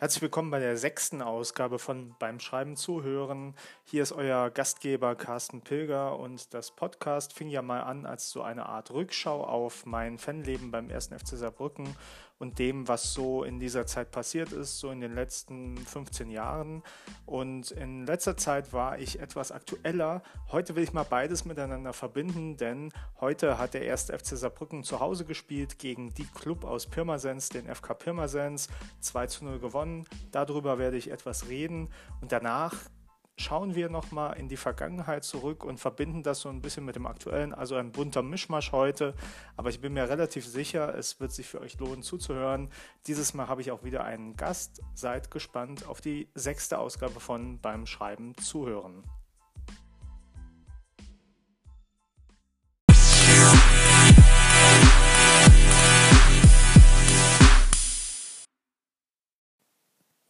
Herzlich willkommen bei der sechsten Ausgabe von Beim Schreiben zuhören. Hier ist euer Gastgeber Carsten Pilger und das Podcast fing ja mal an als so eine Art Rückschau auf mein Fanleben beim 1. FC Saarbrücken und dem, was so in dieser Zeit passiert ist, so in den letzten 15 Jahren. Und in letzter Zeit war ich etwas aktueller. Heute will ich mal beides miteinander verbinden, denn heute hat der 1. FC Saarbrücken zu Hause gespielt gegen die Club aus Pirmasens, den FK Pirmasens, 2 zu 0 gewonnen. Darüber werde ich etwas reden und danach schauen wir nochmal in die Vergangenheit zurück und verbinden das so ein bisschen mit dem Aktuellen. Also ein bunter Mischmasch heute, aber ich bin mir relativ sicher, es wird sich für euch lohnen zuzuhören. Dieses Mal habe ich auch wieder einen Gast. Seid gespannt auf die sechste Ausgabe von Beim Schreiben zuhören.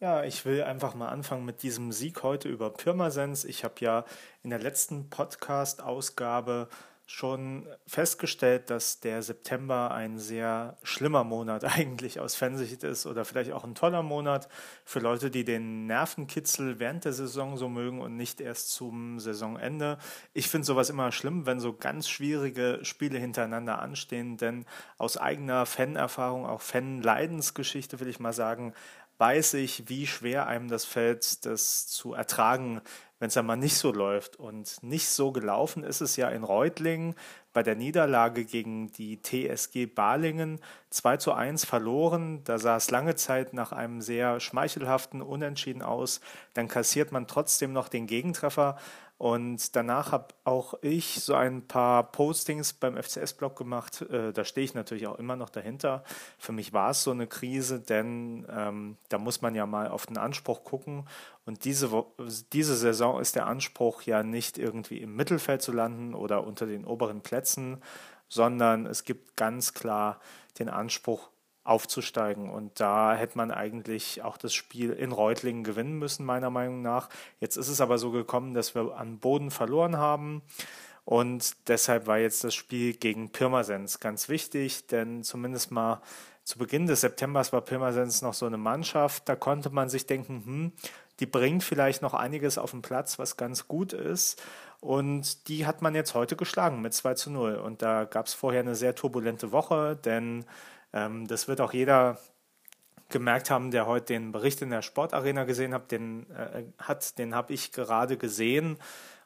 Ja, ich will einfach mal anfangen mit diesem Sieg heute über Pirmasens. Ich habe ja in der letzten Podcast-Ausgabe schon festgestellt, dass der September ein sehr schlimmer Monat eigentlich aus Fansicht ist oder vielleicht auch ein toller Monat für Leute, die den Nervenkitzel während der Saison so mögen und nicht erst zum Saisonende. Ich finde sowas immer schlimm, wenn so ganz schwierige Spiele hintereinander anstehen, denn aus eigener Fanerfahrung, auch Fan-Leidensgeschichte will ich mal sagen, weiß ich, wie schwer einem das fällt, das zu ertragen, wenn es einmal nicht so läuft. Und nicht so gelaufen ist es ja in Reutlingen bei der Niederlage gegen die TSG Balingen 2 zu 1 verloren. Da sah es lange Zeit nach einem sehr schmeichelhaften Unentschieden aus. Dann kassiert man trotzdem noch den Gegentreffer. Und danach habe auch ich so ein paar Postings beim FCS-Blog gemacht. Äh, da stehe ich natürlich auch immer noch dahinter. Für mich war es so eine Krise, denn ähm, da muss man ja mal auf den Anspruch gucken. Und diese, diese Saison ist der Anspruch ja nicht irgendwie im Mittelfeld zu landen oder unter den oberen Plätzen, sondern es gibt ganz klar den Anspruch, aufzusteigen. Und da hätte man eigentlich auch das Spiel in Reutlingen gewinnen müssen, meiner Meinung nach. Jetzt ist es aber so gekommen, dass wir an Boden verloren haben. Und deshalb war jetzt das Spiel gegen Pirmasens ganz wichtig, denn zumindest mal zu Beginn des Septembers war Pirmasens noch so eine Mannschaft, da konnte man sich denken, hm, die bringt vielleicht noch einiges auf den Platz, was ganz gut ist. Und die hat man jetzt heute geschlagen mit 2 zu 0. Und da gab es vorher eine sehr turbulente Woche, denn das wird auch jeder gemerkt haben, der heute den Bericht in der Sportarena gesehen hat, den äh, hat, den habe ich gerade gesehen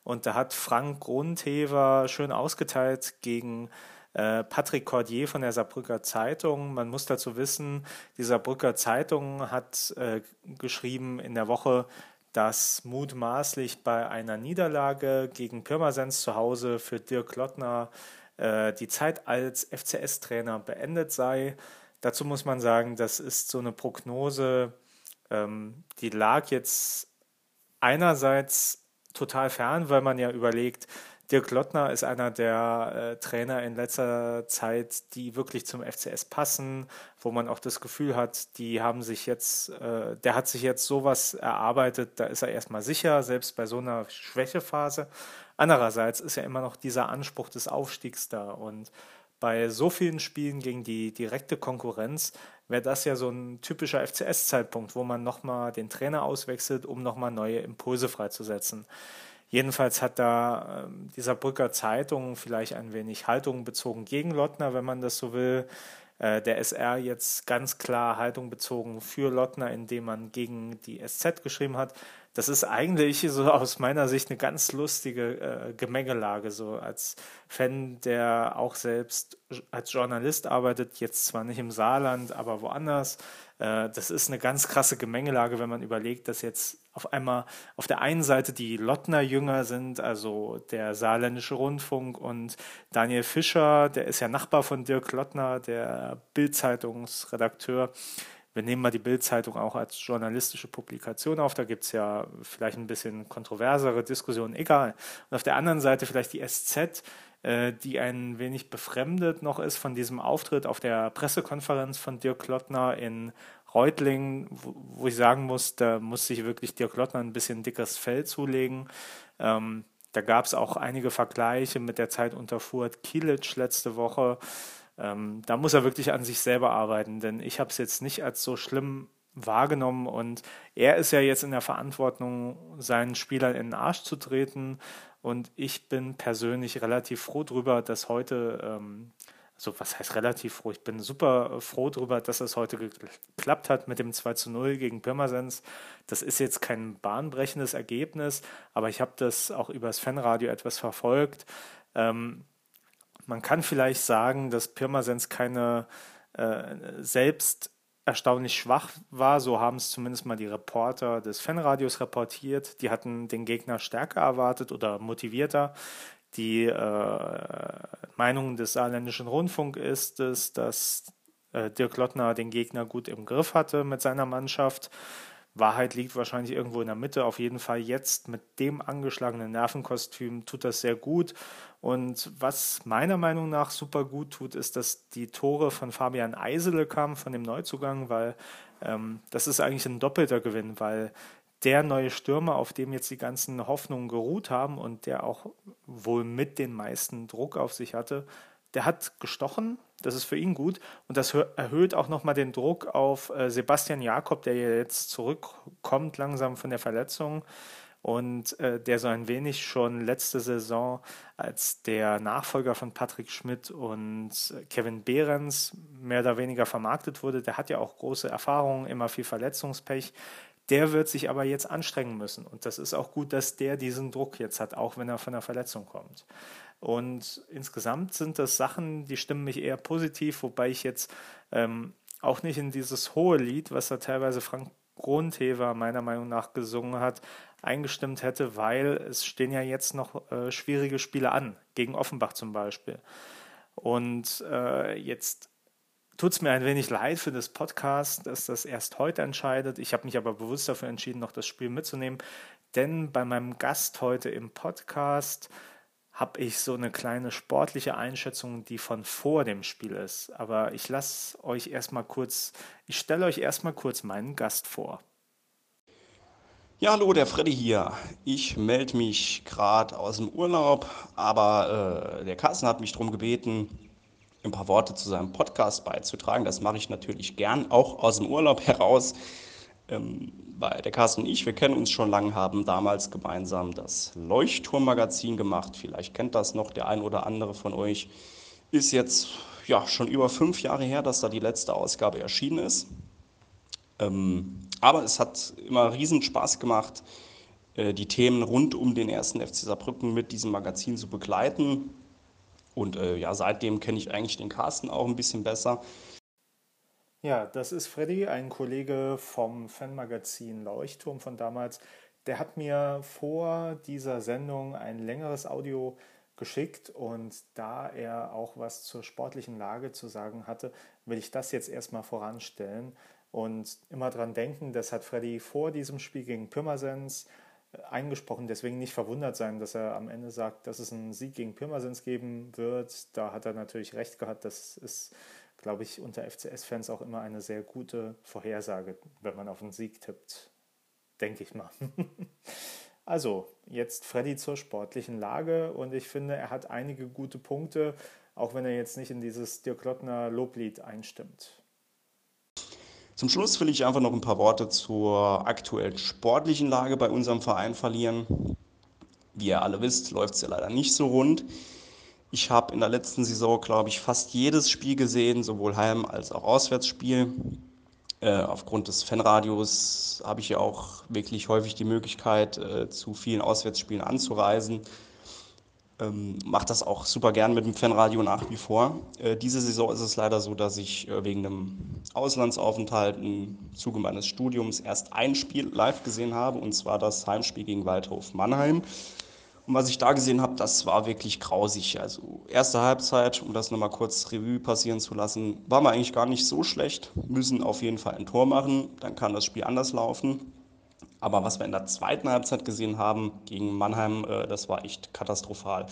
und da hat Frank Grundhever schön ausgeteilt gegen äh, Patrick Cordier von der Saarbrücker Zeitung. Man muss dazu wissen, die Saarbrücker Zeitung hat äh, geschrieben in der Woche, dass mutmaßlich bei einer Niederlage gegen Pirmasens zu Hause für Dirk Lottner äh, die Zeit als FCS-Trainer beendet sei. Dazu muss man sagen, das ist so eine Prognose, ähm, die lag jetzt einerseits total fern, weil man ja überlegt, Dirk Lottner ist einer der äh, Trainer in letzter Zeit, die wirklich zum FCS passen, wo man auch das Gefühl hat, die haben sich jetzt, äh, der hat sich jetzt sowas erarbeitet, da ist er erstmal sicher, selbst bei so einer Schwächephase. Andererseits ist ja immer noch dieser Anspruch des Aufstiegs da und bei so vielen Spielen gegen die direkte Konkurrenz wäre das ja so ein typischer FCS-Zeitpunkt, wo man nochmal den Trainer auswechselt, um nochmal neue Impulse freizusetzen. Jedenfalls hat da äh, dieser Brücker Zeitung vielleicht ein wenig Haltung bezogen gegen Lottner, wenn man das so will. Äh, der SR jetzt ganz klar Haltung bezogen für Lottner, indem man gegen die SZ geschrieben hat. Das ist eigentlich so aus meiner Sicht eine ganz lustige äh, Gemengelage, so als Fan, der auch selbst als Journalist arbeitet, jetzt zwar nicht im Saarland, aber woanders. Äh, das ist eine ganz krasse Gemengelage, wenn man überlegt, dass jetzt auf einmal auf der einen Seite die Lottner-Jünger sind, also der Saarländische Rundfunk und Daniel Fischer, der ist ja Nachbar von Dirk Lottner, der Bild-Zeitungsredakteur. Wir nehmen mal die Bild-Zeitung auch als journalistische Publikation auf. Da gibt es ja vielleicht ein bisschen kontroversere Diskussionen, egal. Und auf der anderen Seite vielleicht die SZ, äh, die ein wenig befremdet noch ist von diesem Auftritt auf der Pressekonferenz von Dirk Lottner in Reutlingen, wo, wo ich sagen muss, da muss sich wirklich Dirk Lottner ein bisschen dickes Fell zulegen. Ähm, da gab es auch einige Vergleiche mit der Zeit unter Fuhrt Kilic letzte Woche. Ähm, da muss er wirklich an sich selber arbeiten, denn ich habe es jetzt nicht als so schlimm wahrgenommen und er ist ja jetzt in der Verantwortung, seinen Spielern in den Arsch zu treten und ich bin persönlich relativ froh drüber, dass heute, ähm, also was heißt relativ froh, ich bin super froh drüber, dass es heute geklappt hat mit dem 2 zu 0 gegen Pirmasens. Das ist jetzt kein bahnbrechendes Ergebnis, aber ich habe das auch übers Fanradio etwas verfolgt. Ähm, man kann vielleicht sagen, dass Pirmasens keine äh, selbst erstaunlich schwach war. So haben es zumindest mal die Reporter des Fanradios reportiert. Die hatten den Gegner stärker erwartet oder motivierter. Die äh, Meinung des saarländischen Rundfunk ist es, dass äh, Dirk Lottner den Gegner gut im Griff hatte mit seiner Mannschaft. Wahrheit liegt wahrscheinlich irgendwo in der Mitte. Auf jeden Fall jetzt mit dem angeschlagenen Nervenkostüm tut das sehr gut. Und was meiner Meinung nach super gut tut, ist, dass die Tore von Fabian Eisele kamen, von dem Neuzugang, weil ähm, das ist eigentlich ein doppelter Gewinn, weil der neue Stürmer, auf dem jetzt die ganzen Hoffnungen geruht haben und der auch wohl mit den meisten Druck auf sich hatte, der hat gestochen, das ist für ihn gut. Und das erhöht auch nochmal den Druck auf äh, Sebastian Jakob, der jetzt zurückkommt langsam von der Verletzung und äh, der so ein wenig schon letzte Saison als der Nachfolger von Patrick Schmidt und Kevin Behrens mehr oder weniger vermarktet wurde. Der hat ja auch große Erfahrungen, immer viel Verletzungspech. Der wird sich aber jetzt anstrengen müssen. Und das ist auch gut, dass der diesen Druck jetzt hat, auch wenn er von der Verletzung kommt. Und insgesamt sind das Sachen, die stimmen mich eher positiv, wobei ich jetzt ähm, auch nicht in dieses hohe Lied, was da teilweise Frank Grundhever meiner Meinung nach gesungen hat, eingestimmt hätte, weil es stehen ja jetzt noch äh, schwierige Spiele an, gegen Offenbach zum Beispiel. Und äh, jetzt tut es mir ein wenig leid für das Podcast, dass das erst heute entscheidet. Ich habe mich aber bewusst dafür entschieden, noch das Spiel mitzunehmen, denn bei meinem Gast heute im Podcast habe ich so eine kleine sportliche Einschätzung, die von vor dem Spiel ist. Aber ich lasse euch erstmal kurz, ich stelle euch erstmal kurz meinen Gast vor. Ja, hallo, der Freddy hier. Ich melde mich gerade aus dem Urlaub, aber äh, der Carsten hat mich darum gebeten, ein paar Worte zu seinem Podcast beizutragen. Das mache ich natürlich gern, auch aus dem Urlaub heraus. Ähm, weil der Carsten und ich, wir kennen uns schon lange, haben damals gemeinsam das Leuchtturmmagazin gemacht. Vielleicht kennt das noch der ein oder andere von euch. Ist jetzt ja schon über fünf Jahre her, dass da die letzte Ausgabe erschienen ist. Ähm, aber es hat immer riesen Spaß gemacht, äh, die Themen rund um den ersten FC Saarbrücken mit diesem Magazin zu begleiten. Und äh, ja, seitdem kenne ich eigentlich den Carsten auch ein bisschen besser. Ja, das ist Freddy, ein Kollege vom Fanmagazin Leuchtturm von damals. Der hat mir vor dieser Sendung ein längeres Audio geschickt und da er auch was zur sportlichen Lage zu sagen hatte, will ich das jetzt erstmal voranstellen und immer dran denken, das hat Freddy vor diesem Spiel gegen Pirmasens eingesprochen, deswegen nicht verwundert sein, dass er am Ende sagt, dass es einen Sieg gegen Pirmasens geben wird. Da hat er natürlich recht gehabt, das ist glaube ich, unter FCS-Fans auch immer eine sehr gute Vorhersage, wenn man auf einen Sieg tippt. Denke ich mal. also, jetzt Freddy zur sportlichen Lage und ich finde, er hat einige gute Punkte, auch wenn er jetzt nicht in dieses Dirk Lottner Loblied einstimmt. Zum Schluss will ich einfach noch ein paar Worte zur aktuellen sportlichen Lage bei unserem Verein verlieren. Wie ihr alle wisst, läuft es ja leider nicht so rund. Ich habe in der letzten Saison, glaube ich, fast jedes Spiel gesehen, sowohl Heim- als auch Auswärtsspiel. Äh, aufgrund des Fanradios habe ich ja auch wirklich häufig die Möglichkeit, äh, zu vielen Auswärtsspielen anzureisen. Ähm, Mache das auch super gern mit dem Fanradio nach wie vor. Äh, diese Saison ist es leider so, dass ich äh, wegen einem Auslandsaufenthalt im Zuge meines Studiums erst ein Spiel live gesehen habe, und zwar das Heimspiel gegen Waldhof Mannheim. Und was ich da gesehen habe, das war wirklich grausig. Also erste Halbzeit, um das nochmal kurz Revue passieren zu lassen, war man eigentlich gar nicht so schlecht. Müssen auf jeden Fall ein Tor machen, dann kann das Spiel anders laufen. Aber was wir in der zweiten Halbzeit gesehen haben gegen Mannheim, äh, das war echt katastrophal.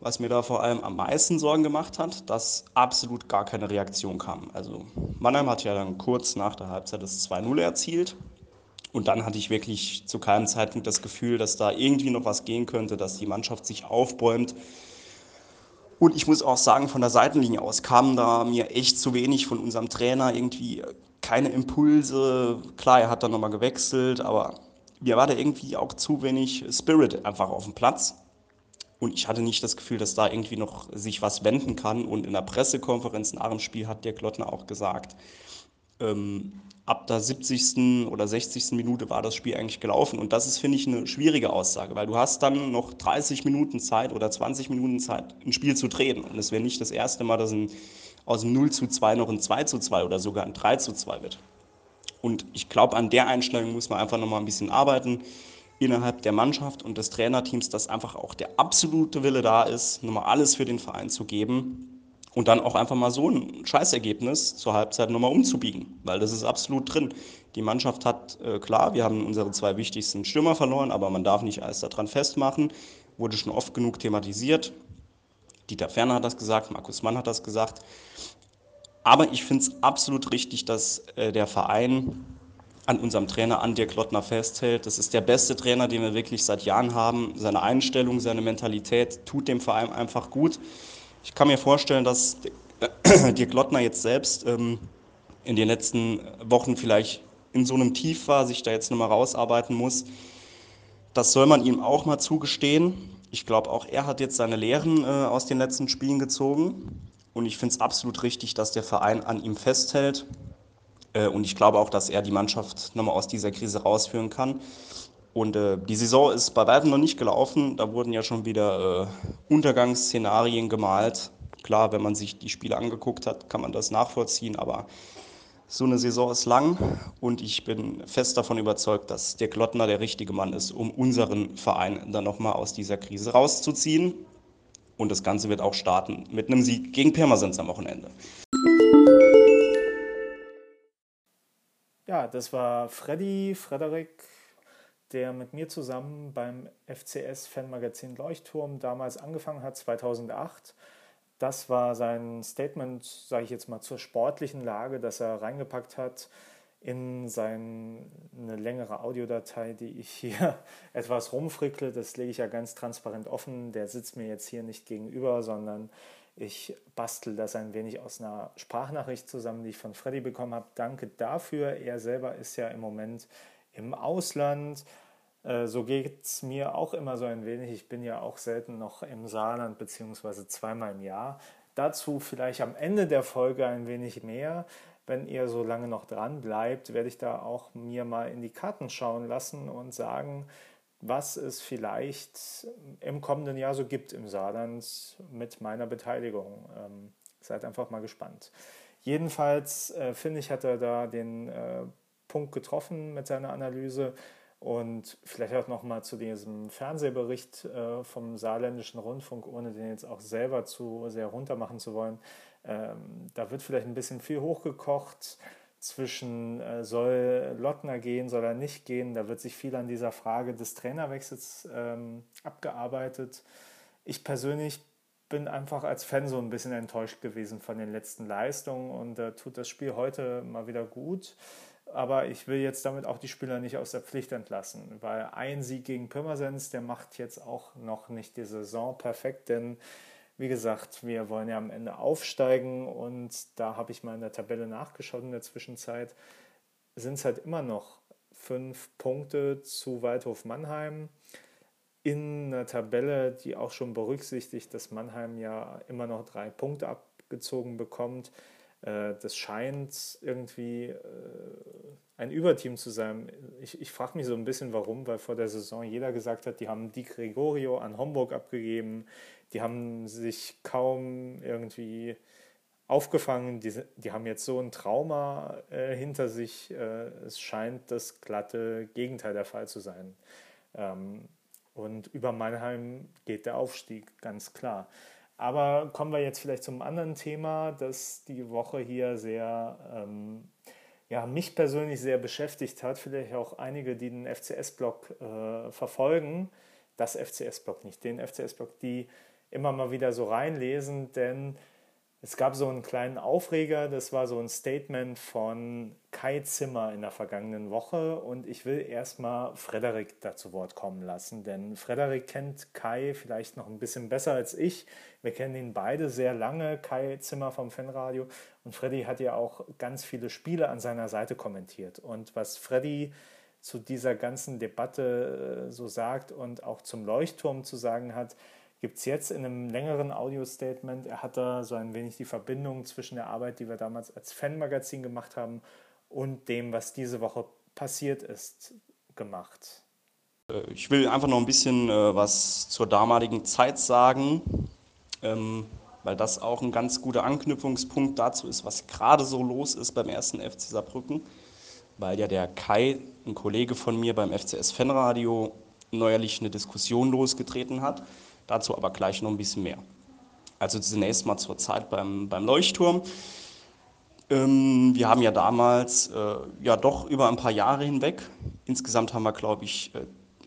Was mir da vor allem am meisten Sorgen gemacht hat, dass absolut gar keine Reaktion kam. Also Mannheim hat ja dann kurz nach der Halbzeit das 2-0 erzielt. Und dann hatte ich wirklich zu keinem Zeitpunkt das Gefühl, dass da irgendwie noch was gehen könnte, dass die Mannschaft sich aufbäumt. Und ich muss auch sagen, von der Seitenlinie aus kam da mir echt zu wenig von unserem Trainer irgendwie keine Impulse. Klar, er hat dann nochmal gewechselt, aber mir war da irgendwie auch zu wenig Spirit einfach auf dem Platz. Und ich hatte nicht das Gefühl, dass da irgendwie noch sich was wenden kann. Und in der Pressekonferenz nach dem Spiel hat der Klottner auch gesagt, ähm, ab der 70. oder 60. Minute war das Spiel eigentlich gelaufen. Und das ist, finde ich, eine schwierige Aussage, weil du hast dann noch 30 Minuten Zeit oder 20 Minuten Zeit, ein Spiel zu drehen. Und es wäre nicht das erste Mal, dass ein, aus dem 0 zu 2 noch ein 2 zu 2 oder sogar ein 3 zu 2 wird. Und ich glaube, an der Einstellung muss man einfach nochmal ein bisschen arbeiten innerhalb der Mannschaft und des Trainerteams, dass einfach auch der absolute Wille da ist, nochmal alles für den Verein zu geben und dann auch einfach mal so ein Scheißergebnis zur Halbzeit nochmal umzubiegen, weil das ist absolut drin. Die Mannschaft hat, äh, klar, wir haben unsere zwei wichtigsten Stürmer verloren, aber man darf nicht alles daran festmachen. Wurde schon oft genug thematisiert. Dieter Ferner hat das gesagt, Markus Mann hat das gesagt. Aber ich finde es absolut richtig, dass äh, der Verein an unserem Trainer, an Dirk Lottner festhält. Das ist der beste Trainer, den wir wirklich seit Jahren haben. Seine Einstellung, seine Mentalität tut dem Verein einfach gut. Ich kann mir vorstellen, dass Dirk Lottner jetzt selbst ähm, in den letzten Wochen vielleicht in so einem Tief war, sich da jetzt nochmal rausarbeiten muss. Das soll man ihm auch mal zugestehen. Ich glaube, auch er hat jetzt seine Lehren äh, aus den letzten Spielen gezogen. Und ich finde es absolut richtig, dass der Verein an ihm festhält. Äh, und ich glaube auch, dass er die Mannschaft nochmal aus dieser Krise rausführen kann. Und äh, die Saison ist bei weitem noch nicht gelaufen. Da wurden ja schon wieder äh, Untergangsszenarien gemalt. Klar, wenn man sich die Spiele angeguckt hat, kann man das nachvollziehen. Aber so eine Saison ist lang und ich bin fest davon überzeugt, dass der Klottner der richtige Mann ist, um unseren Verein dann nochmal aus dieser Krise rauszuziehen. Und das Ganze wird auch starten mit einem Sieg gegen Pirmasens am Wochenende. Ja, das war Freddy, Frederik der mit mir zusammen beim FCS-Fanmagazin Leuchtturm damals angefangen hat, 2008. Das war sein Statement, sage ich jetzt mal, zur sportlichen Lage, das er reingepackt hat in seine längere Audiodatei, die ich hier etwas rumfrickle. Das lege ich ja ganz transparent offen. Der sitzt mir jetzt hier nicht gegenüber, sondern ich bastel das ein wenig aus einer Sprachnachricht zusammen, die ich von Freddy bekommen habe. Danke dafür. Er selber ist ja im Moment im Ausland äh, so geht es mir auch immer so ein wenig. Ich bin ja auch selten noch im Saarland, beziehungsweise zweimal im Jahr. Dazu vielleicht am Ende der Folge ein wenig mehr. Wenn ihr so lange noch dran bleibt, werde ich da auch mir mal in die Karten schauen lassen und sagen, was es vielleicht im kommenden Jahr so gibt im Saarland mit meiner Beteiligung. Ähm, seid einfach mal gespannt. Jedenfalls äh, finde ich, hat er da den äh, Punkt getroffen mit seiner Analyse und vielleicht auch nochmal zu diesem Fernsehbericht äh, vom Saarländischen Rundfunk, ohne den jetzt auch selber zu sehr runtermachen zu wollen. Ähm, da wird vielleicht ein bisschen viel hochgekocht zwischen äh, soll Lottner gehen, soll er nicht gehen. Da wird sich viel an dieser Frage des Trainerwechsels ähm, abgearbeitet. Ich persönlich bin einfach als Fan so ein bisschen enttäuscht gewesen von den letzten Leistungen und äh, tut das Spiel heute mal wieder gut aber ich will jetzt damit auch die Spieler nicht aus der Pflicht entlassen, weil ein Sieg gegen Pirmasens, der macht jetzt auch noch nicht die Saison perfekt, denn wie gesagt, wir wollen ja am Ende aufsteigen und da habe ich mal in der Tabelle nachgeschaut in der Zwischenzeit, sind es halt immer noch fünf Punkte zu Waldhof Mannheim in einer Tabelle, die auch schon berücksichtigt, dass Mannheim ja immer noch drei Punkte abgezogen bekommt. Äh, das scheint irgendwie äh, ein Überteam zu sein. Ich, ich frage mich so ein bisschen, warum, weil vor der Saison jeder gesagt hat, die haben Di Gregorio an Homburg abgegeben, die haben sich kaum irgendwie aufgefangen, die, die haben jetzt so ein Trauma äh, hinter sich. Äh, es scheint das glatte Gegenteil der Fall zu sein. Ähm, und über Mannheim geht der Aufstieg, ganz klar. Aber kommen wir jetzt vielleicht zum anderen Thema, das die Woche hier sehr, ähm, ja, mich persönlich sehr beschäftigt hat. Vielleicht auch einige, die den FCS-Blog äh, verfolgen. Das FCS-Blog, nicht den FCS-Blog, die immer mal wieder so reinlesen, denn Es gab so einen kleinen Aufreger, das war so ein Statement von Kai Zimmer in der vergangenen Woche und ich will erstmal Frederik dazu Wort kommen lassen, denn Frederik kennt Kai vielleicht noch ein bisschen besser als ich. Wir kennen ihn beide sehr lange, Kai Zimmer vom Fanradio und Freddy hat ja auch ganz viele Spiele an seiner Seite kommentiert und was Freddy zu dieser ganzen Debatte äh, so sagt und auch zum Leuchtturm zu sagen hat, gibt es jetzt in einem längeren Audio-Statement. Er hat da so ein wenig die Verbindung zwischen der Arbeit, die wir damals als Fanmagazin gemacht haben, und dem, was diese Woche passiert ist, gemacht. Äh, ich will einfach noch ein bisschen äh, was zur damaligen Zeit sagen, ähm, weil das auch ein ganz guter Anknüpfungspunkt dazu ist, was gerade so los ist beim ersten FC Saarbrücken, weil ja der Kai, ein Kollege von mir beim FCS Fanradio, neuerlich eine Diskussion losgetreten hat Dazu aber gleich noch ein bisschen mehr. Also zunächst mal zur Zeit beim, beim Leuchtturm. Ähm, wir haben ja damals, äh, ja doch über ein paar Jahre hinweg, insgesamt haben wir, glaube ich, äh,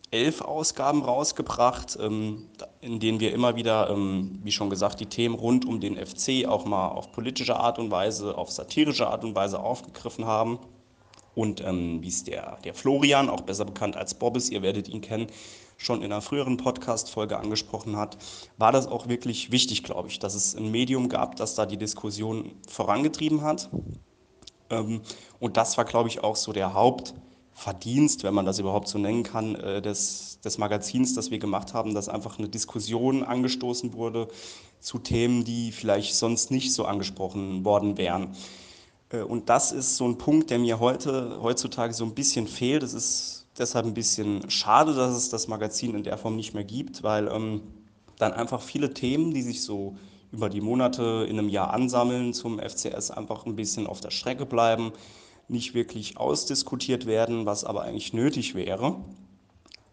elf Ausgaben rausgebracht, ähm, in denen wir immer wieder, ähm, wie schon gesagt, die Themen rund um den FC auch mal auf politische Art und Weise, auf satirische Art und Weise aufgegriffen haben. Und ähm, wie es der, der Florian, auch besser bekannt als Bobbis, ihr werdet ihn kennen, schon in einer früheren Podcast-Folge angesprochen hat, war das auch wirklich wichtig, glaube ich, dass es ein Medium gab, das da die Diskussion vorangetrieben hat. Ähm, und das war, glaube ich, auch so der Hauptverdienst, wenn man das überhaupt so nennen kann, äh, des, des Magazins, das wir gemacht haben, dass einfach eine Diskussion angestoßen wurde zu Themen, die vielleicht sonst nicht so angesprochen worden wären. Äh, und das ist so ein Punkt, der mir heute, heutzutage so ein bisschen fehlt. Es ist deshalb ein bisschen schade, dass es das Magazin in der Form nicht mehr gibt, weil ähm, dann einfach viele Themen, die sich so über die Monate in einem Jahr ansammeln zum FCS, einfach ein bisschen auf der Strecke bleiben, nicht wirklich ausdiskutiert werden, was aber eigentlich nötig wäre.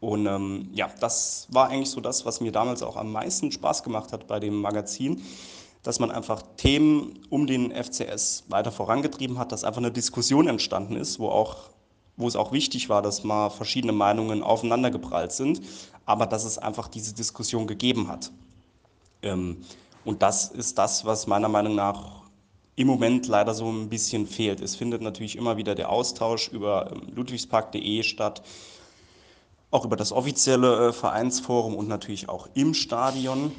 Und ähm, ja, das war eigentlich so das, was mir damals auch am meisten Spaß gemacht hat bei dem Magazin, dass man einfach Themen um den FCS weiter vorangetrieben hat, dass einfach eine Diskussion entstanden ist, wo auch wo es auch wichtig war, dass mal verschiedene Meinungen aufeinandergeprallt sind, aber dass es einfach diese Diskussion gegeben hat. Ähm, und das ist das, was meiner Meinung nach im Moment leider so ein bisschen fehlt. Es findet natürlich immer wieder der Austausch über ähm, ludwigspark.de statt, auch über das offizielle äh, Vereinsforum und natürlich auch im Stadion.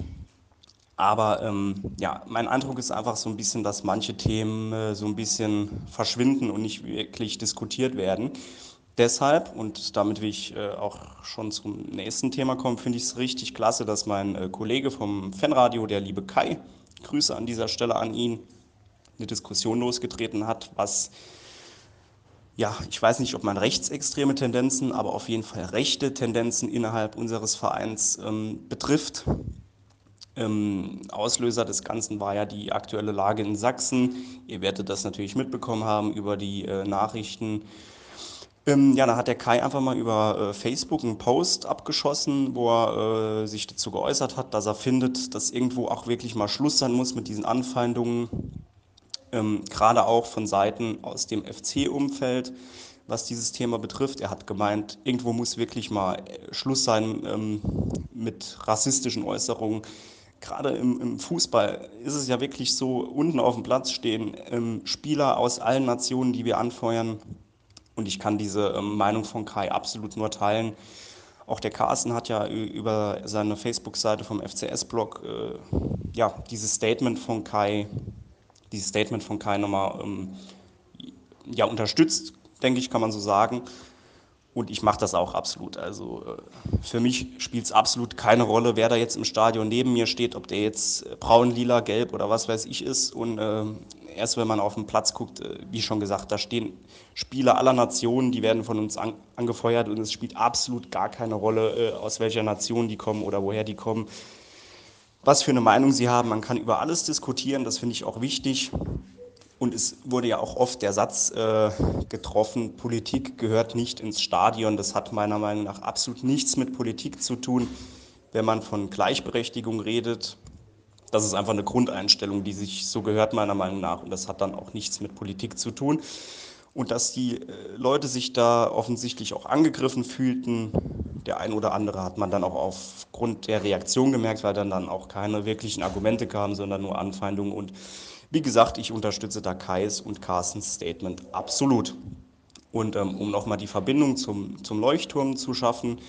Aber ähm, ja, mein Eindruck ist einfach so ein bisschen, dass manche Themen äh, so ein bisschen verschwinden und nicht wirklich diskutiert werden. Deshalb, und damit will ich äh, auch schon zum nächsten Thema kommen, finde ich es richtig klasse, dass mein äh, Kollege vom Fanradio, der liebe Kai, Grüße an dieser Stelle an ihn, eine Diskussion losgetreten hat, was ja, ich weiß nicht, ob man rechtsextreme Tendenzen, aber auf jeden Fall rechte Tendenzen innerhalb unseres Vereins ähm, betrifft. Ähm, Auslöser des Ganzen war ja die aktuelle Lage in Sachsen. Ihr werdet das natürlich mitbekommen haben über die äh, Nachrichten. Ähm, ja, da hat der Kai einfach mal über äh, Facebook einen Post abgeschossen, wo er äh, sich dazu geäußert hat, dass er findet, dass irgendwo auch wirklich mal Schluss sein muss mit diesen Anfeindungen, ähm, gerade auch von Seiten aus dem FC-Umfeld was dieses Thema betrifft. Er hat gemeint, irgendwo muss wirklich mal äh, Schluss sein ähm, mit rassistischen Äußerungen gerade im, im, Fußball ist es ja wirklich so, unten auf dem Platz stehen ähm, Spieler aus allen Nationen, die wir anfeuern. Und ich kann diese ähm, Meinung von Kai absolut nur teilen. Auch der Carsten hat ja über seine Facebook-Seite vom FCS-Blog äh, ja, dieses Statement von Kai, dieses Statement von Kai nochmal ähm, ja, unterstützt, denke ich, kann man so sagen. Und ich mache das auch absolut. Also äh, für mich spielt es absolut keine Rolle, wer da jetzt im Stadion neben mir steht, ob der jetzt äh, braun, lila, gelb oder was weiß ich ist. Und äh, erst wenn man auf den Platz guckt, äh, wie schon gesagt, da stehen Spieler aller Nationen, die werden von uns an, angefeuert und es spielt absolut gar keine Rolle, äh, aus welcher Nation die kommen oder woher die kommen. Was für eine Meinung sie haben, man kann über alles diskutieren, das finde ich auch wichtig. Und es wurde ja auch oft der Satz äh, getroffen, Politik gehört nicht ins Stadion. Das hat meiner Meinung nach absolut nichts mit Politik zu tun. Wenn man von Gleichberechtigung redet, das ist einfach eine Grundeinstellung, die sich so gehört meiner Meinung nach. Und das hat dann auch nichts mit Politik zu tun. Und dass die äh, Leute sich da offensichtlich auch angegriffen fühlten, der ein oder andere hat man dann auch aufgrund der Reaktion gemerkt, weil dann, dann auch keine wirklichen Argumente kamen, sondern nur Anfeindungen und Wie gesagt, ich unterstütze da Kais und Carstens Statement absolut. Und ähm, um nochmal die Verbindung zum, zum Leuchtturm zu schaffen,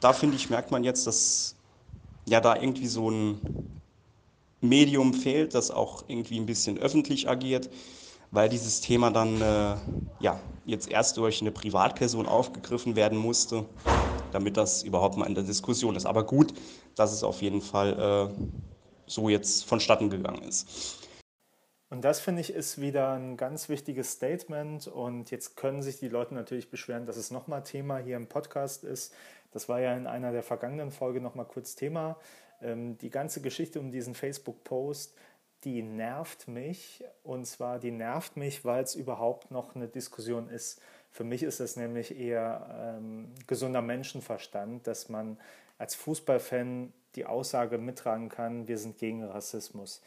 da finde ich, merkt man jetzt, dass ja da irgendwie so ein Medium fehlt, das auch irgendwie ein bisschen öffentlich agiert, weil dieses Thema dann äh, ja jetzt erst durch eine Privatperson aufgegriffen werden musste, damit das überhaupt mal in der Diskussion ist. Aber gut, dass es auf jeden Fall äh, so jetzt vonstatten gegangen ist. Und das finde ich ist wieder ein ganz wichtiges Statement. Und jetzt können sich die Leute natürlich beschweren, dass es nochmal Thema hier im Podcast ist. Das war ja in einer der vergangenen Folgen nochmal kurz Thema. Ähm, die ganze Geschichte um diesen Facebook-Post, die nervt mich. Und zwar, die nervt mich, weil es überhaupt noch eine Diskussion ist. Für mich ist es nämlich eher ähm, gesunder Menschenverstand, dass man als Fußballfan die Aussage mittragen kann, wir sind gegen Rassismus.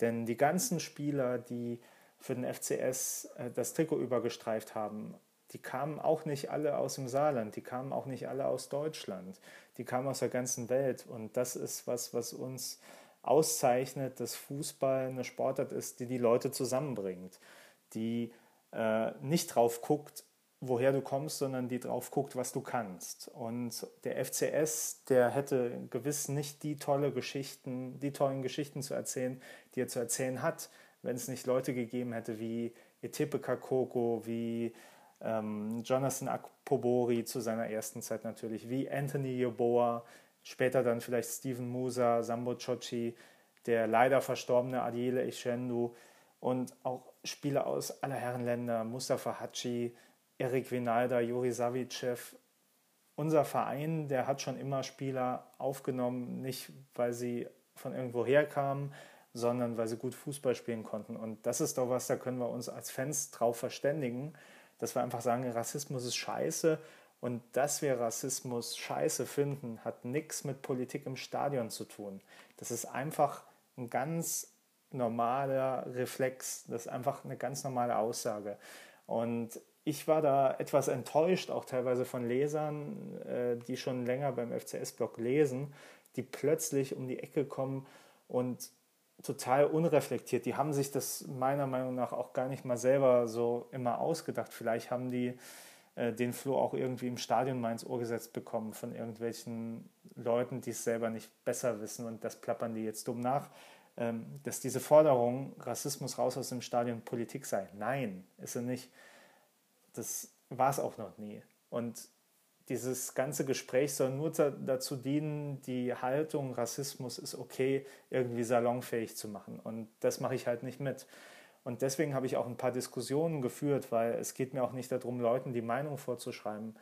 Denn die ganzen Spieler, die für den FCS äh, das Trikot übergestreift haben, die kamen auch nicht alle aus dem Saarland, die kamen auch nicht alle aus Deutschland, die kamen aus der ganzen Welt. Und das ist was, was uns auszeichnet, dass Fußball eine Sportart ist, die die Leute zusammenbringt, die äh, nicht drauf guckt, woher du kommst, sondern die drauf guckt, was du kannst. Und der FCS, der hätte gewiss nicht die tolle Geschichten, die tollen Geschichten zu erzählen, die er zu erzählen hat, wenn es nicht Leute gegeben hätte wie Etepe Kakoko, wie ähm, Jonathan Akpobori zu seiner ersten Zeit natürlich, wie Anthony Yeboah, später dann vielleicht Steven Musa, Sambo Chochi, der leider verstorbene Adiele Echendu und auch Spieler aus aller Herren Länder, Mustafa Hatschi, Erik Winalda, Juri Savicev. Unser Verein, der hat schon immer Spieler aufgenommen, nicht weil sie von irgendwo herkamen, sondern weil sie gut Fußball spielen konnten. Und das ist doch was, da können wir uns als Fans drauf verständigen, dass wir einfach sagen, Rassismus ist scheiße. Und dass wir Rassismus scheiße finden, hat nichts mit Politik im Stadion zu tun. Das ist einfach ein ganz normaler Reflex, das ist einfach eine ganz normale Aussage. Und ich war da etwas enttäuscht, auch teilweise von Lesern, äh, die schon länger beim FCS-Blog lesen, die plötzlich um die Ecke kommen und total unreflektiert. Die haben sich das meiner Meinung nach auch gar nicht mal selber so immer ausgedacht. Vielleicht haben die äh, den Floh auch irgendwie im Stadion mal ins Ohr gesetzt bekommen von irgendwelchen Leuten, die es selber nicht besser wissen und das plappern die jetzt dumm nach. Ähm, dass diese Forderung, Rassismus raus aus dem Stadion, Politik sei. Nein, ist er nicht das war es auch noch nie. Und dieses ganze Gespräch soll nur dazu dienen, die Haltung, Rassismus ist okay, irgendwie salonfähig zu machen. Und das mache ich halt nicht mit. Und deswegen habe ich auch ein paar Diskussionen geführt, weil es geht mir auch nicht darum, Leuten die Meinung vorzuschreiben.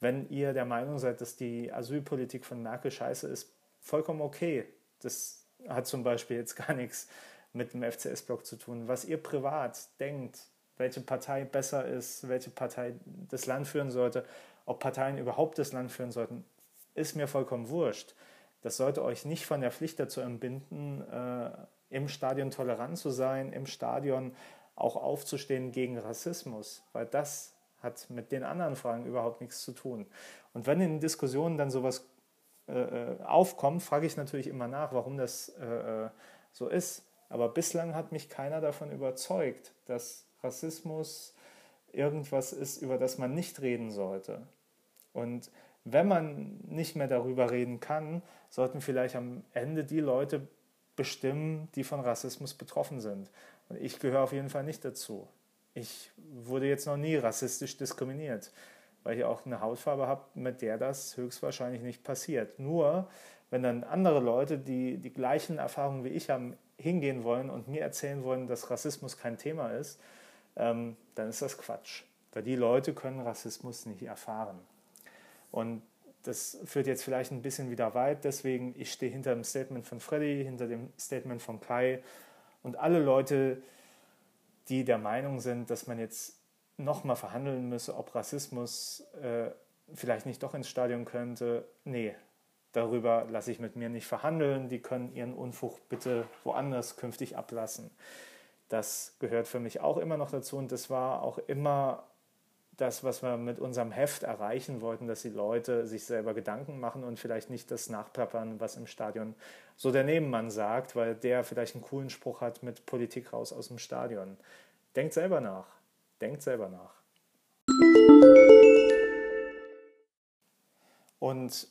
Wenn ihr der Meinung seid, dass die Asylpolitik von Merkel scheiße ist, vollkommen okay. Das hat zum Beispiel jetzt gar nichts mit dem FCS-Block zu tun. Was ihr privat denkt, welche Partei besser ist, welche Partei das Land führen sollte, ob Parteien überhaupt das Land führen sollten, ist mir vollkommen wurscht. Das sollte euch nicht von der Pflicht dazu entbinden, äh, im Stadion tolerant zu sein, im Stadion auch aufzustehen gegen Rassismus, weil das hat mit den anderen Fragen überhaupt nichts zu tun. Und wenn in Diskussionen dann sowas äh, äh aufkommt, frage ich natürlich immer nach, warum das äh, äh, so ist. Aber bislang hat mich keiner davon überzeugt, dass Rassismus irgendwas ist, über das man nicht reden sollte. Und wenn man nicht mehr darüber reden kann, sollten vielleicht am Ende die Leute bestimmen, die von Rassismus betroffen sind. Und ich gehöre auf jeden Fall nicht dazu. Ich wurde jetzt noch nie rassistisch diskriminiert, weil ich auch eine Hautfarbe habe, mit der das höchstwahrscheinlich nicht passiert. Nur, wenn dann andere Leute, die die gleichen Erfahrungen wie ich haben, hingehen wollen und mir erzählen wollen, dass Rassismus kein Thema ist, ähm, dann ist das Quatsch. Weil die Leute können Rassismus nicht erfahren. Und das führt jetzt vielleicht ein bisschen wieder weit, deswegen ich stehe hinter dem Statement von Freddy, hinter dem Statement von Kai und alle Leute, die der Meinung sind, dass man jetzt nochmal verhandeln müsse, ob Rassismus äh, vielleicht nicht doch ins Stadion könnte. Nee, darüber lasse ich mit mir nicht verhandeln. Die können ihren Unfug bitte woanders künftig ablassen. Das gehört für mich auch immer noch dazu und das war auch immer das, was wir mit unserem Heft erreichen wollten, dass die Leute sich selber Gedanken machen und vielleicht nicht das nachplappern, was im Stadion so der Nebenmann sagt, weil der vielleicht einen coolen Spruch hat mit Politik raus aus dem Stadion. Denkt selber nach. Denkt selber nach. Und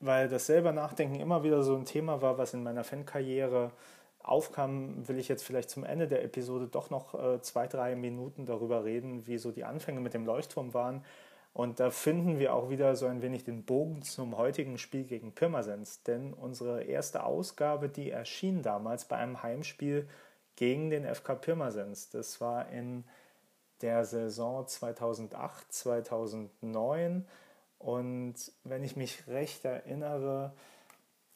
weil das selber Nachdenken immer wieder so ein Thema war, was in meiner Fankarriere aufkam, will ich jetzt vielleicht zum Ende der Episode doch noch äh, zwei, drei Minuten darüber reden, wie so die Anfänge mit dem Leuchtturm waren. Und da finden wir auch wieder so ein wenig den Bogen zum heutigen Spiel gegen Pirmasens. Denn unsere erste Ausgabe, die erschien damals bei einem Heimspiel gegen den FK Pirmasens. Das war in der Saison 2008, 2009. Und wenn ich mich recht erinnere,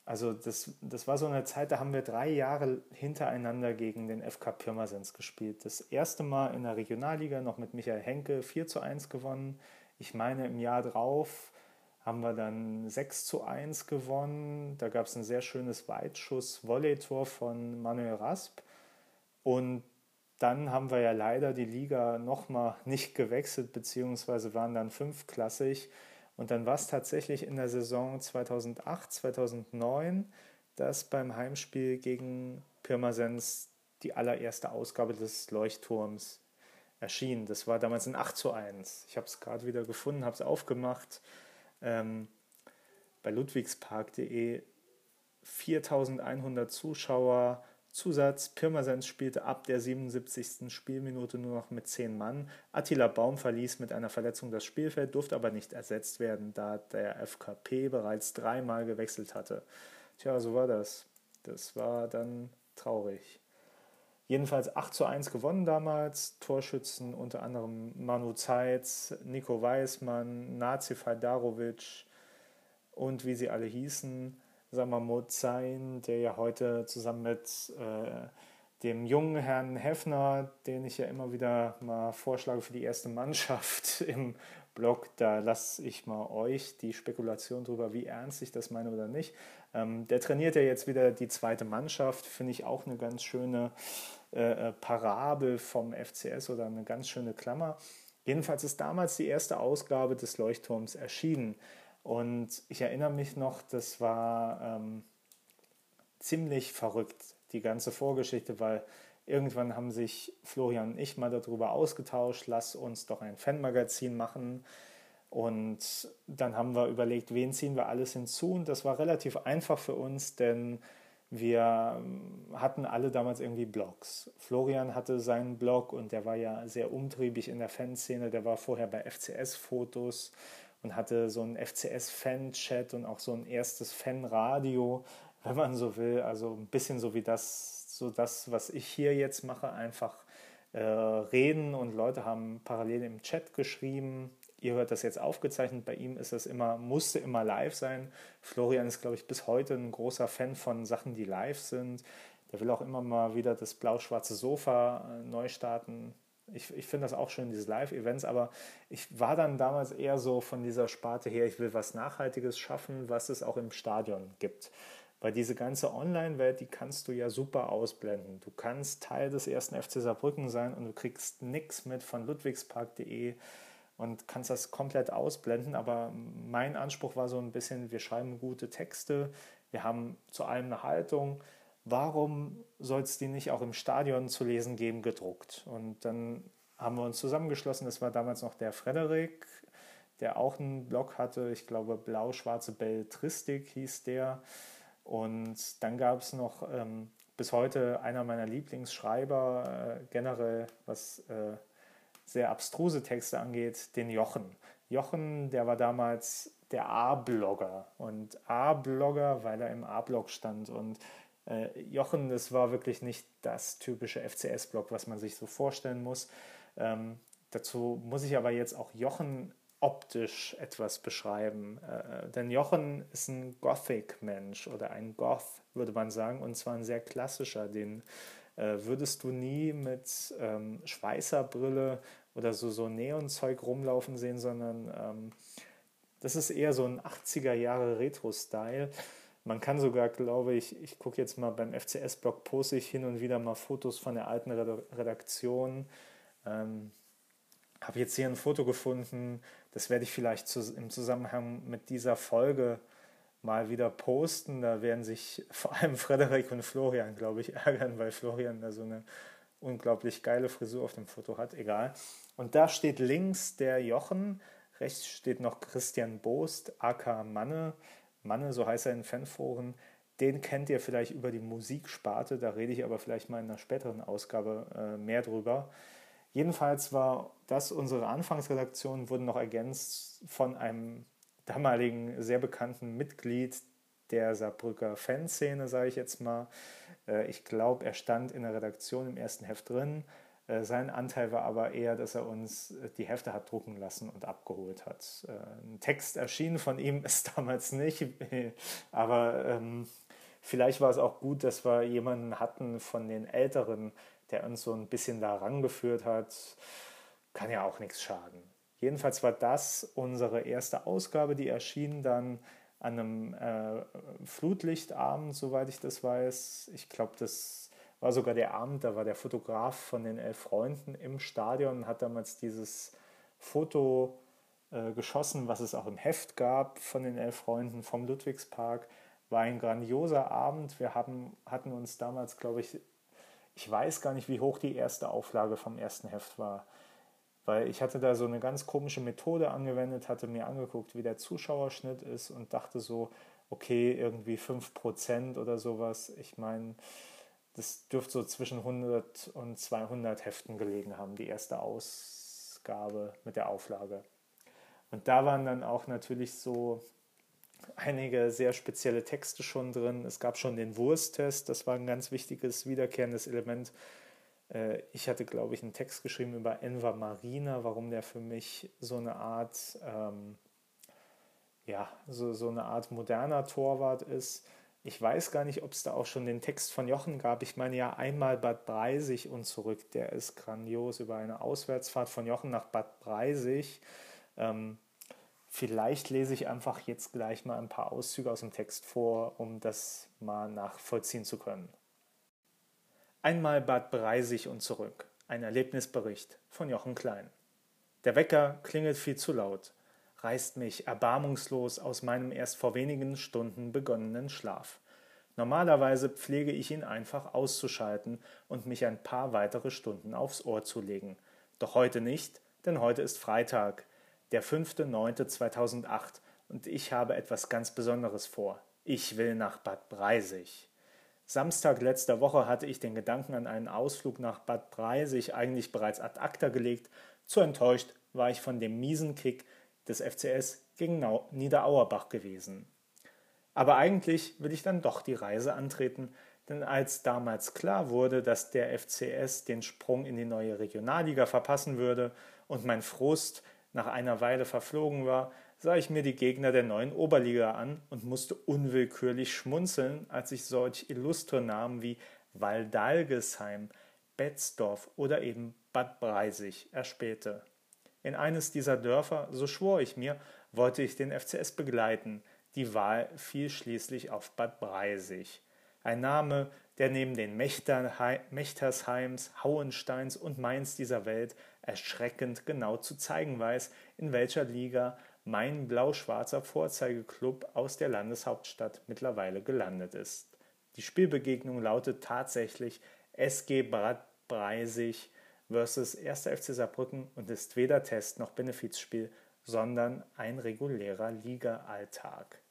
also das, das war so eine Zeit, da haben wir drei Jahre hintereinander gegen den FK Pirmasens gespielt. Das erste Mal in der Regionalliga noch mit Michael Henke 4 zu 1 gewonnen. Ich meine, im Jahr drauf haben wir dann 6 zu 1 gewonnen. Da gab es ein sehr schönes Weitschuss-Volley-Tor von Manuel Rasp. Und dann haben wir ja leider die Liga nochmal nicht gewechselt, beziehungsweise waren dann fünfklassig. Und dann war es tatsächlich in der Saison 2008, 2009, dass beim Heimspiel gegen Pirmasens die allererste Ausgabe des Leuchtturms erschien. Das war damals ein 8 zu 1. Ich habe es gerade wieder gefunden, habe es aufgemacht. Ähm, bei ludwigspark.de 4100 Zuschauer, Zusatz, Pirmasens spielte ab der 77. Spielminute nur noch mit 10 Mann. Attila Baum verließ mit einer Verletzung das Spielfeld, durfte aber nicht ersetzt werden, da der FKP bereits dreimal gewechselt hatte. Tja, so war das. Das war dann traurig. Jedenfalls 8 zu 1 gewonnen damals. Torschützen unter anderem Manu Zeitz, Nico Weismann, Nazi Fajdarovic und wie sie alle hießen mal, sein, der ja heute zusammen mit äh, dem jungen Herrn Heffner, den ich ja immer wieder mal vorschlage für die erste Mannschaft im Blog, da lasse ich mal euch die Spekulation darüber, wie ernst ich das meine oder nicht. Ähm, der trainiert ja jetzt wieder die zweite Mannschaft, finde ich auch eine ganz schöne äh, äh Parabel vom FCS oder eine ganz schöne Klammer. Jedenfalls ist damals die erste Ausgabe des Leuchtturms erschienen. Und ich erinnere mich noch, das war ähm, ziemlich verrückt, die ganze Vorgeschichte, weil irgendwann haben sich Florian und ich mal darüber ausgetauscht, lass uns doch ein Fanmagazin machen. Und dann haben wir überlegt, wen ziehen wir alles hinzu. Und das war relativ einfach für uns, denn wir ähm, hatten alle damals irgendwie Blogs. Florian hatte seinen Blog und der war ja sehr umtriebig in der Fanszene. Der war vorher bei FCS-Fotos und hatte so einen FCS-Fan-Chat und auch so ein erstes Fan-Radio, wenn man so will. Also ein bisschen so wie das, so das, was ich hier jetzt mache, einfach äh, reden und Leute haben parallel im Chat geschrieben. Ihr hört das jetzt aufgezeichnet. Bei ihm ist das immer, musste immer live sein. Florian ist, glaube ich, bis heute ein großer Fan von Sachen, die live sind. Der will auch immer mal wieder das blau-schwarze Sofa äh, neu starten ich, ich finde das auch schön, diese Live-Events, aber ich war dann damals eher so von dieser Sparte her, ich will was Nachhaltiges schaffen, was es auch im Stadion gibt. Weil diese ganze Online-Welt, die kannst du ja super ausblenden. Du kannst Teil des ersten FC Saarbrücken sein und du kriegst nichts mit von ludwigspark.de und kannst das komplett ausblenden. Aber mein Anspruch war so ein bisschen, wir schreiben gute Texte, wir haben zu allem eine Haltung warum soll es die nicht auch im Stadion zu lesen geben, gedruckt? Und dann haben wir uns zusammengeschlossen. Das war damals noch der Frederik, der auch einen Blog hatte. Ich glaube, Blau-Schwarze Beltristik hieß der. Und dann gab es noch ähm, bis heute einer meiner Lieblingsschreiber, äh, generell was äh, sehr abstruse Texte angeht, den Jochen. Jochen, der war damals der A-Blogger und A-Blogger, weil er im A-Blog stand und äh, Jochen, das war wirklich nicht das typische FCS-Block, was man sich so vorstellen muss. Ähm, dazu muss ich aber jetzt auch Jochen optisch etwas beschreiben. Äh, denn Jochen ist ein Gothic-Mensch oder ein Goth, würde man sagen, und zwar ein sehr klassischer. Den äh, würdest du nie mit ähm, Schweißerbrille oder so, so Neonzeug rumlaufen sehen, sondern ähm, das ist eher so ein 80er Jahre Retro-Style. Man kann sogar, glaube ich, ich gucke jetzt mal beim FCS-Blog, poste ich hin und wieder mal Fotos von der alten Redaktion. Ähm, habe jetzt hier ein Foto gefunden, das werde ich vielleicht zu, im Zusammenhang mit dieser Folge mal wieder posten. Da werden sich vor allem Frederik und Florian, glaube ich, ärgern, weil Florian da so eine unglaublich geile Frisur auf dem Foto hat. Egal. Und da steht links der Jochen, rechts steht noch Christian Boost, aka Manne. Manne, so heißt er in Fanforen. Den kennt ihr vielleicht über die Musiksparte, da rede ich aber vielleicht mal in einer späteren Ausgabe äh, mehr drüber. Jedenfalls war das unsere Anfangsredaktion, wurde noch ergänzt von einem damaligen sehr bekannten Mitglied der Saarbrücker Fanszene, sage ich jetzt mal. Äh, ich glaube, er stand in der Redaktion im ersten Heft drin. Äh, sein Anteil war aber eher, dass er uns äh, die Hefte hat drucken lassen und abgeholt hat. Ein Text erschienen von ihm ist damals nicht, aber ähm, vielleicht war es auch gut, dass wir jemanden hatten von den Älteren, der uns so ein bisschen da rangeführt hat. Kann ja auch nichts schaden. Jedenfalls war das unsere erste Ausgabe, die erschien dann an einem äh, Flutlichtabend, soweit ich das weiß. Ich glaube, das war sogar der Abend, da war der Fotograf von den elf Freunden im Stadion und hat damals dieses Foto äh, geschossen, was es auch im Heft gab von den elf Freunden vom Ludwigspark. War ein grandioser Abend. Wir haben, hatten uns damals, glaube ich, ich weiß gar nicht, wie hoch die erste Auflage vom ersten Heft war. Weil ich hatte da so eine ganz komische Methode angewendet, hatte mir angeguckt, wie der Zuschauerschnitt ist und dachte so, okay, irgendwie 5% oder sowas. Ich meine, das dürfte so zwischen 100 und 200 Heften gelegen haben, die erste Ausgabe mit der Auflage. Und da waren dann auch natürlich so einige sehr spezielle Texte schon drin. Es gab schon den Wursttest, das war ein ganz wichtiges, wiederkehrendes Element. Äh, ich hatte, glaube ich, einen Text geschrieben über Enver Marina, warum der für mich so eine Art, ähm, ja, so, so eine Art moderner Torwart ist. Ich weiß gar nicht, ob es da auch schon den Text von Jochen gab. Ich meine ja einmal Bad Breisig und zurück. Der ist grandios über eine Auswärtsfahrt von Jochen nach Bad Breisig. Ähm, Vielleicht lese ich einfach jetzt gleich mal ein paar Auszüge aus dem Text vor, um das mal nachvollziehen zu können. Einmal Bad Breisig und zurück. Ein Erlebnisbericht von Jochen Klein. Der Wecker klingelt viel zu laut, reißt mich erbarmungslos aus meinem erst vor wenigen Stunden begonnenen Schlaf. Normalerweise pflege ich ihn einfach auszuschalten und mich ein paar weitere Stunden aufs Ohr zu legen. Doch heute nicht, denn heute ist Freitag, der 5.9.2008 und ich habe etwas ganz Besonderes vor. Ich will nach Bad Breisig. Samstag letzter Woche hatte ich den Gedanken an einen Ausflug nach Bad Breisig eigentlich bereits ad acta gelegt. Zu enttäuscht war ich von dem miesen Kick des FCS gegen Niederauerbach gewesen. Aber eigentlich will ich dann doch die Reise antreten, denn als damals klar wurde, dass der FCS den Sprung in die neue Regionalliga verpassen würde und mein Frust nach einer Weile verflogen war, sah ich mir die Gegner der neuen Oberliga an und musste unwillkürlich schmunzeln, als ich solch illustre Namen wie Waldalgesheim, Betzdorf oder eben Bad Breisig erspähte. In eines dieser Dörfer, so schwor ich mir, wollte ich den FCS begleiten. Die Wahl fiel schließlich auf Bad Breisig. Ein Name, der neben den Mechtersheims, Hauensteins und Mainz dieser Welt erschreckend genau zu zeigen weiß, in welcher Liga mein blau-schwarzer Vorzeigeklub aus der Landeshauptstadt mittlerweile gelandet ist. Die Spielbegegnung lautet tatsächlich SG Bad Breisig versus 1. FC Saarbrücken und ist weder Test noch Benefizspiel, sondern ein regulärer Liga-Alltag.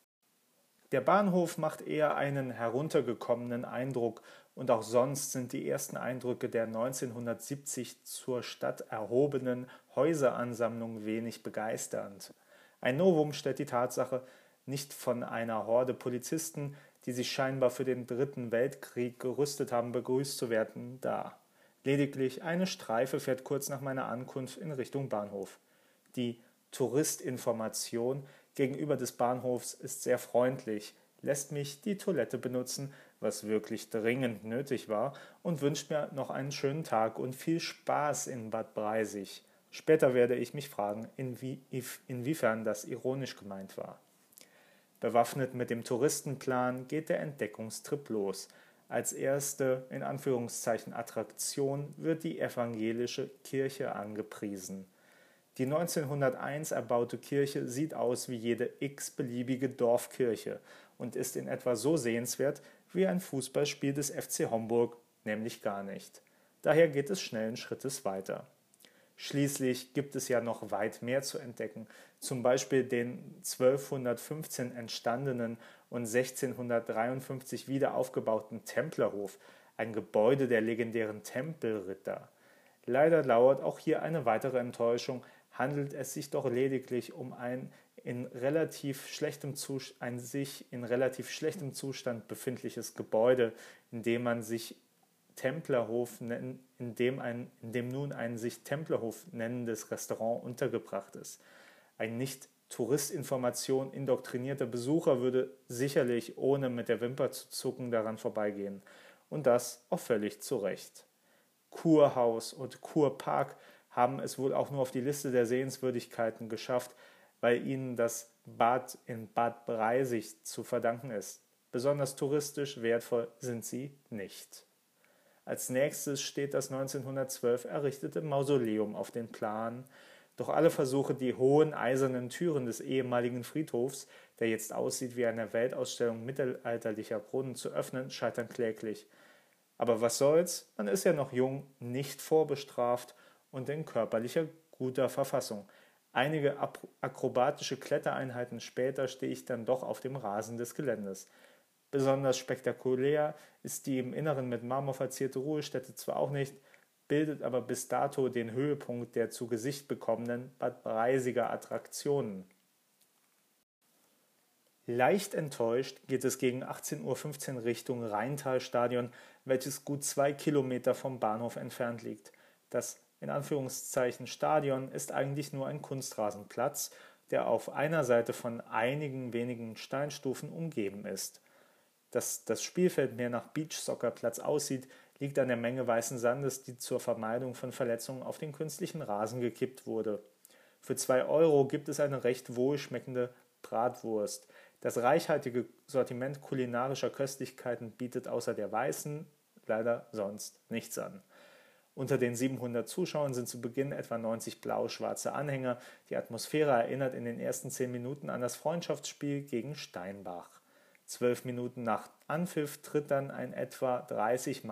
Der Bahnhof macht eher einen heruntergekommenen Eindruck und auch sonst sind die ersten Eindrücke der 1970 zur Stadt erhobenen Häuseransammlung wenig begeisternd. Ein Novum stellt die Tatsache, nicht von einer Horde Polizisten, die sich scheinbar für den Dritten Weltkrieg gerüstet haben, begrüßt zu werden, dar. Lediglich eine Streife fährt kurz nach meiner Ankunft in Richtung Bahnhof. Die Touristinformation gegenüber des Bahnhofs ist sehr freundlich, lässt mich die Toilette benutzen, was wirklich dringend nötig war, und wünscht mir noch einen schönen Tag und viel Spaß in Bad Breisig. Später werde ich mich fragen, inwie, inwiefern das ironisch gemeint war. Bewaffnet mit dem Touristenplan geht der Entdeckungstrip los. Als erste, in Anführungszeichen, Attraktion wird die evangelische Kirche angepriesen. Die 1901 erbaute Kirche sieht aus wie jede x-beliebige Dorfkirche und ist in etwa so sehenswert wie ein Fußballspiel des FC Homburg, nämlich gar nicht. Daher geht es schnellen Schrittes weiter. Schließlich gibt es ja noch weit mehr zu entdecken, zum Beispiel den 1215 entstandenen und 1653 wieder aufgebauten Templerhof, ein Gebäude der legendären Tempelritter. Leider lauert auch hier eine weitere Enttäuschung, handelt es sich doch lediglich um ein, in relativ schlechtem ein sich in relativ schlechtem Zustand befindliches Gebäude, in dem man sich Templerhof, in dem, ein, in dem nun ein sich Templerhof nennendes Restaurant untergebracht ist. Ein nicht Touristinformation indoktrinierter Besucher würde sicherlich ohne mit der Wimper zu zucken daran vorbeigehen. Und das auch völlig zu Recht. Kurhaus und Kurpark haben es wohl auch nur auf die Liste der Sehenswürdigkeiten geschafft, weil ihnen das Bad in Bad Breisig zu verdanken ist. Besonders touristisch wertvoll sind sie nicht. Als nächstes steht das 1912 errichtete Mausoleum auf den Plan. Doch alle Versuche, die hohen eisernen Türen des ehemaligen Friedhofs, der jetzt aussieht wie eine Weltausstellung mittelalterlicher Brunnen, zu öffnen, scheitern kläglich. Aber was soll's, man ist ja noch jung, nicht vorbestraft und in körperlicher guter Verfassung. Einige akrobatische Klettereinheiten später stehe ich dann doch auf dem Rasen des Geländes. Besonders spektakulär ist die im Inneren mit Marmor verzierte Ruhestätte zwar auch nicht, bildet aber bis dato den Höhepunkt der zu Gesicht bekommenen Bad Breisiger Attraktionen. Leicht enttäuscht geht es gegen 18.15 Uhr Richtung Rheintalstadion, welches gut zwei Kilometer vom Bahnhof entfernt liegt. Das in Anführungszeichen Stadion ist eigentlich nur ein Kunstrasenplatz, der auf einer Seite von einigen wenigen Steinstufen umgeben ist. Dass das Spielfeld mehr nach Beachsoccerplatz aussieht, liegt an der Menge weißen Sandes, die zur Vermeidung von Verletzungen auf den künstlichen Rasen gekippt wurde. Für zwei Euro gibt es eine recht wohlschmeckende Bratwurst. Das reichhaltige Sortiment kulinarischer Köstlichkeiten bietet außer der weißen leider sonst nichts an. Unter den 700 Zuschauern sind zu Beginn etwa 90 blau-schwarze Anhänger. Die Atmosphäre erinnert in den ersten zehn Minuten an das Freundschaftsspiel gegen Steinbach. Zwölf Minuten nach Anpfiff tritt dann ein etwa 30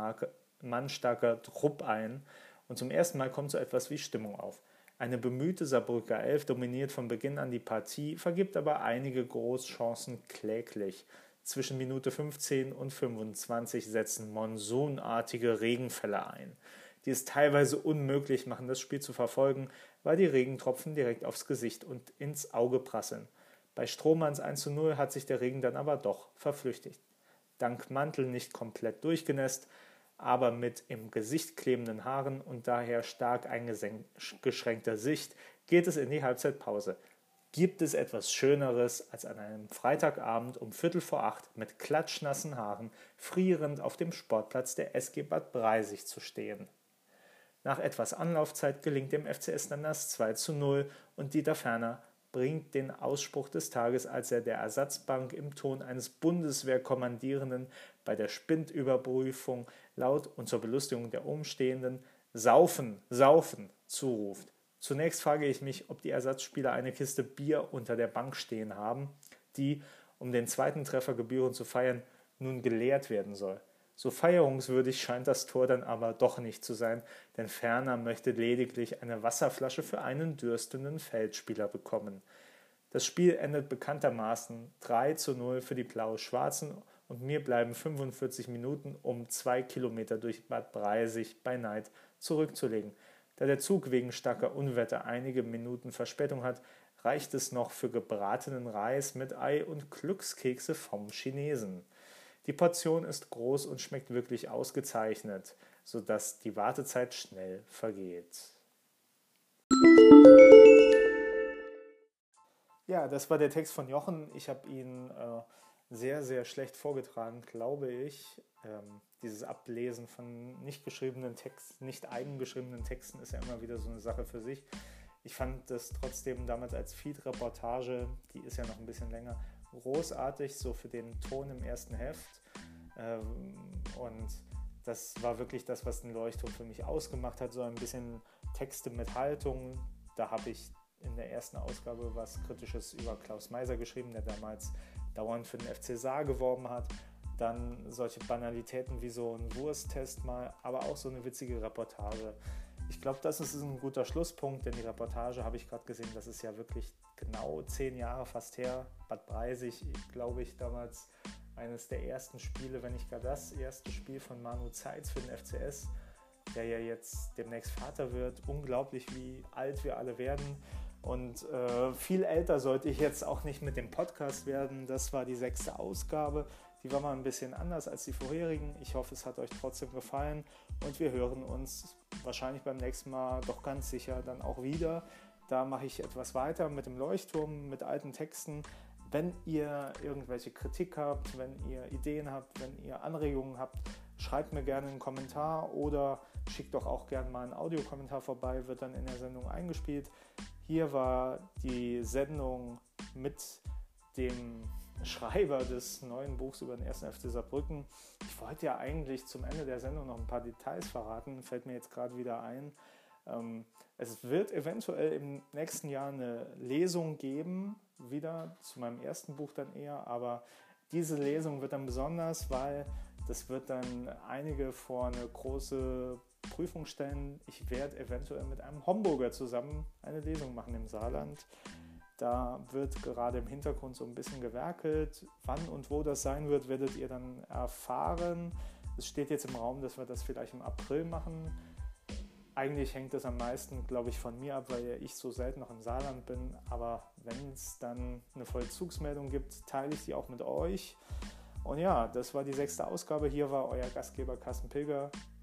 Mann starker Trupp ein und zum ersten Mal kommt so etwas wie Stimmung auf. Eine bemühte Saarbrücker Elf dominiert von Beginn an die Partie, vergibt aber einige Großchancen kläglich. Zwischen Minute 15 und 25 setzen monsunartige Regenfälle ein, die es teilweise unmöglich machen, das Spiel zu verfolgen, weil die Regentropfen direkt aufs Gesicht und ins Auge prasseln. Bei Strohmanns 1 zu 0 hat sich der Regen dann aber doch verflüchtigt. Dank Mantel nicht komplett durchgenässt, aber mit im Gesicht klebenden Haaren und daher stark eingeschränkter Sicht geht es in die Halbzeitpause. Gibt es etwas Schöneres, als an einem Freitagabend um Viertel vor acht mit klatschnassen Haaren frierend auf dem Sportplatz der SG Bad Breisig zu stehen? Nach etwas Anlaufzeit gelingt dem FCS dann das 2 zu 0 und Dieter Ferner bringt den Ausspruch des Tages, als er der Ersatzbank im Ton eines Bundeswehrkommandierenden bei der Spindüberprüfung laut und zur Belustigung der Umstehenden Saufen, Saufen zuruft. Zunächst frage ich mich, ob die Ersatzspieler eine Kiste Bier unter der Bank stehen haben, die, um den zweiten Treffer gebührend zu feiern, nun geleert werden soll. So feierungswürdig scheint das Tor dann aber doch nicht zu sein, denn Ferner möchte lediglich eine Wasserflasche für einen dürstenden Feldspieler bekommen. Das Spiel endet bekanntermaßen 3 zu 0 für die Blau-Schwarzen und mir bleiben 45 Minuten, um zwei Kilometer durch Bad Breisig bei Neid zurückzulegen. Da der Zug wegen starker Unwetter einige Minuten Verspätung hat, reicht es noch für gebratenen Reis mit Ei und Glückskekse vom Chinesen. Die Portion ist groß und schmeckt wirklich ausgezeichnet, sodass die Wartezeit schnell vergeht. Ja, das war der Text von Jochen. Ich habe ihn äh, sehr, sehr schlecht vorgetragen, glaube ich. Ähm, dieses Ablesen von nicht geschriebenen Texten, nicht eigengeschriebenen Texten ist ja immer wieder so eine Sache für sich. Ich fand das trotzdem damals als Feed-Reportage, die ist ja noch ein bisschen länger, großartig, so für den Ton im ersten Heft. Ähm, und das war wirklich das, was den Leuchtturm für mich ausgemacht hat, so ein bisschen Texte mit Haltung, Da habe ich in der ersten Ausgabe was Kritisches über Klaus Meiser geschrieben, der damals dauernd für den FC Saar geworben hat. Dann solche Banalitäten wie so ein Wursttest mal, aber auch so eine witzige Reportage. Ich glaube, das ist ein guter Schlusspunkt, denn die Reportage habe ich gerade gesehen, das ist ja wirklich genau zehn Jahre fast her. Bad Breisig, glaube ich, damals eines der ersten Spiele, wenn nicht gar das erste Spiel von Manu Zeitz für den FCS, der ja jetzt demnächst Vater wird. Unglaublich, wie alt wir alle werden. Und äh, viel älter sollte ich jetzt auch nicht mit dem Podcast werden. Das war die sechste Ausgabe. Die war mal ein bisschen anders als die vorherigen. Ich hoffe, es hat euch trotzdem gefallen und wir hören uns wahrscheinlich beim nächsten Mal doch ganz sicher dann auch wieder. Da mache ich etwas weiter mit dem Leuchtturm, mit alten Texten. Wenn ihr irgendwelche Kritik habt, wenn ihr Ideen habt, wenn ihr Anregungen habt, schreibt mir gerne einen Kommentar oder schickt doch auch gerne mal einen Audiokommentar vorbei, wird dann in der Sendung eingespielt. Hier war die Sendung mit dem Schreiber des neuen Buchs über den ersten FC Saarbrücken. Ich wollte ja eigentlich zum Ende der Sendung noch ein paar Details verraten, fällt mir jetzt gerade wieder ein. Ähm, es wird eventuell im nächsten Jahr eine Lesung geben, wieder zu meinem ersten Buch dann eher, aber diese Lesung wird dann besonders, weil das wird dann einige vor eine große Prüfung stellen. Ich werde eventuell mit einem Homburger zusammen eine Lesung machen im Saarland. Da wird gerade im Hintergrund so ein bisschen gewerkelt. Wann und wo das sein wird, werdet ihr dann erfahren. Es steht jetzt im Raum, dass wir das vielleicht im April machen. Eigentlich hängt das am meisten, glaube ich, von mir ab, weil ich so selten noch im Saarland bin. Aber wenn es dann eine Vollzugsmeldung gibt, teile ich die auch mit euch. Und ja, das war die sechste Ausgabe. Hier war euer Gastgeber Carsten Pilger.